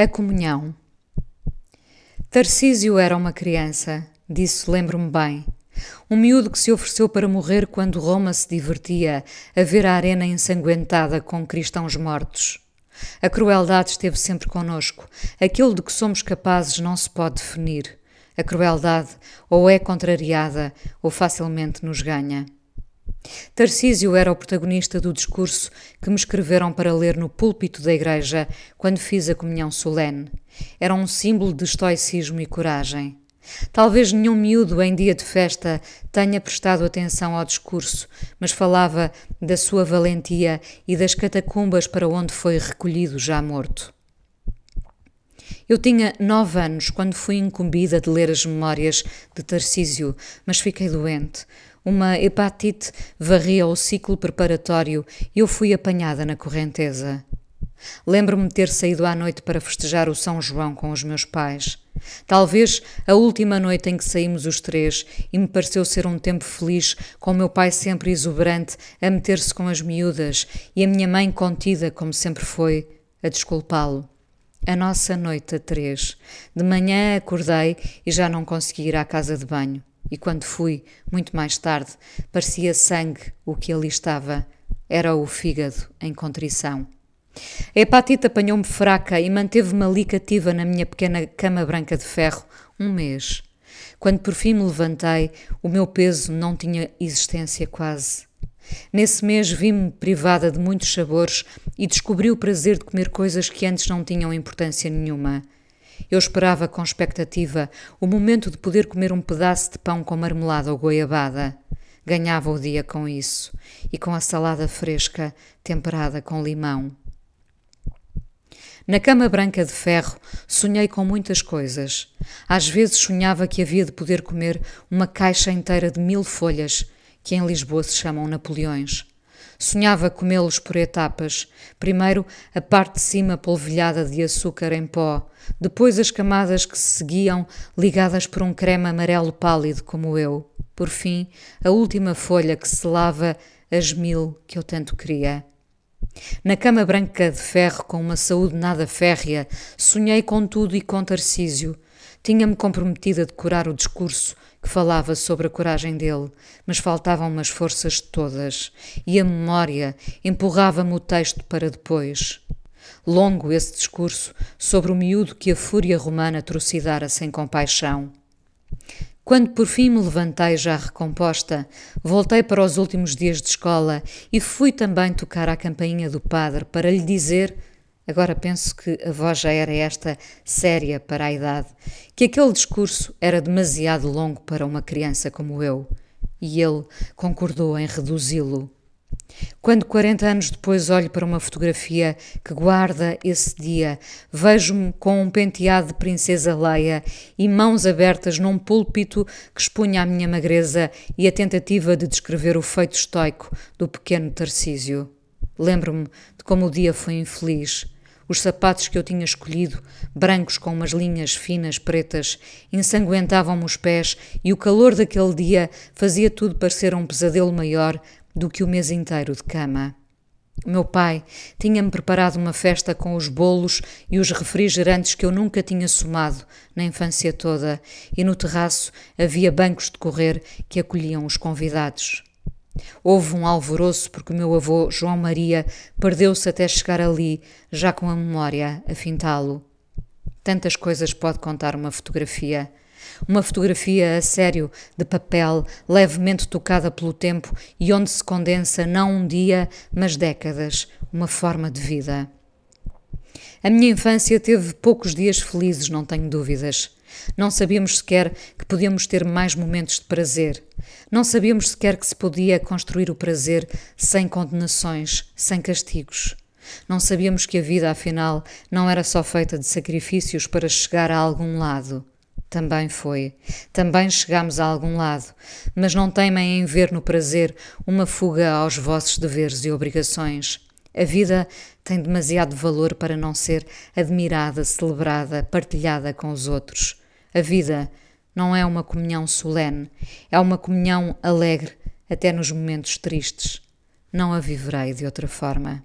A comunhão. Tarcísio era uma criança, disso lembro-me bem. Um miúdo que se ofereceu para morrer quando Roma se divertia a ver a arena ensanguentada com cristãos mortos. A crueldade esteve sempre conosco. Aquilo de que somos capazes não se pode definir. A crueldade ou é contrariada ou facilmente nos ganha. Tarcísio era o protagonista do discurso que me escreveram para ler no púlpito da igreja quando fiz a comunhão solene. Era um símbolo de estoicismo e coragem. Talvez nenhum miúdo em dia de festa tenha prestado atenção ao discurso, mas falava da sua valentia e das catacumbas para onde foi recolhido já morto. Eu tinha nove anos quando fui incumbida de ler as memórias de Tarcísio, mas fiquei doente. Uma hepatite varria o ciclo preparatório e eu fui apanhada na correnteza. Lembro-me de ter saído à noite para festejar o São João com os meus pais. Talvez a última noite em que saímos os três e me pareceu ser um tempo feliz, com meu pai sempre exuberante a meter-se com as miúdas e a minha mãe contida, como sempre foi, a desculpá-lo. A nossa noite a três. De manhã acordei e já não consegui ir à casa de banho e quando fui, muito mais tarde, parecia sangue o que ali estava. Era o fígado em contrição. A hepatite apanhou-me fraca e manteve-me ali cativa na minha pequena cama branca de ferro um mês. Quando por fim me levantei, o meu peso não tinha existência quase. Nesse mês vi-me privada de muitos sabores e descobri o prazer de comer coisas que antes não tinham importância nenhuma. Eu esperava com expectativa o momento de poder comer um pedaço de pão com marmelada ou goiabada. Ganhava o dia com isso e com a salada fresca temperada com limão. Na cama branca de ferro sonhei com muitas coisas. Às vezes sonhava que havia de poder comer uma caixa inteira de mil folhas, que em Lisboa se chamam Napoleões. Sonhava comê-los por etapas. Primeiro a parte de cima polvilhada de açúcar em pó, depois as camadas que se seguiam ligadas por um creme amarelo pálido como eu. Por fim, a última folha que selava as mil que eu tanto queria. Na cama branca de ferro, com uma saúde nada férrea, sonhei com tudo e com Tarcísio. Tinha-me comprometido a decorar o discurso falava sobre a coragem dele, mas faltavam-me as forças todas, e a memória empurrava-me o texto para depois. Longo esse discurso sobre o miúdo que a fúria romana trucidara sem compaixão. Quando por fim me levantei já recomposta, voltei para os últimos dias de escola e fui também tocar à campainha do padre para lhe dizer Agora penso que a voz já era esta séria para a idade, que aquele discurso era demasiado longo para uma criança como eu, e ele concordou em reduzi-lo. Quando 40 anos depois olho para uma fotografia que guarda esse dia, vejo-me com um penteado de princesa Leia e mãos abertas num púlpito que expunha a minha magreza e a tentativa de descrever o feito estoico do pequeno Tarcísio. Lembro-me de como o dia foi infeliz os sapatos que eu tinha escolhido, brancos com umas linhas finas pretas, ensanguentavam-me os pés e o calor daquele dia fazia tudo parecer um pesadelo maior do que o mês inteiro de cama. Meu pai tinha-me preparado uma festa com os bolos e os refrigerantes que eu nunca tinha somado na infância toda, e no terraço havia bancos de correr que acolhiam os convidados. Houve um alvoroço porque o meu avô, João Maria, perdeu-se até chegar ali, já com a memória a fintá-lo. Tantas coisas pode contar uma fotografia. Uma fotografia a sério, de papel, levemente tocada pelo tempo e onde se condensa não um dia, mas décadas, uma forma de vida. A minha infância teve poucos dias felizes, não tenho dúvidas. Não sabíamos sequer que podíamos ter mais momentos de prazer. Não sabíamos sequer que se podia construir o prazer sem condenações, sem castigos. Não sabíamos que a vida, afinal, não era só feita de sacrifícios para chegar a algum lado. Também foi. Também chegámos a algum lado. Mas não temem em ver no prazer uma fuga aos vossos deveres e obrigações. A vida tem demasiado valor para não ser admirada, celebrada, partilhada com os outros. A vida não é uma comunhão solene, é uma comunhão alegre, até nos momentos tristes. Não a viverei de outra forma.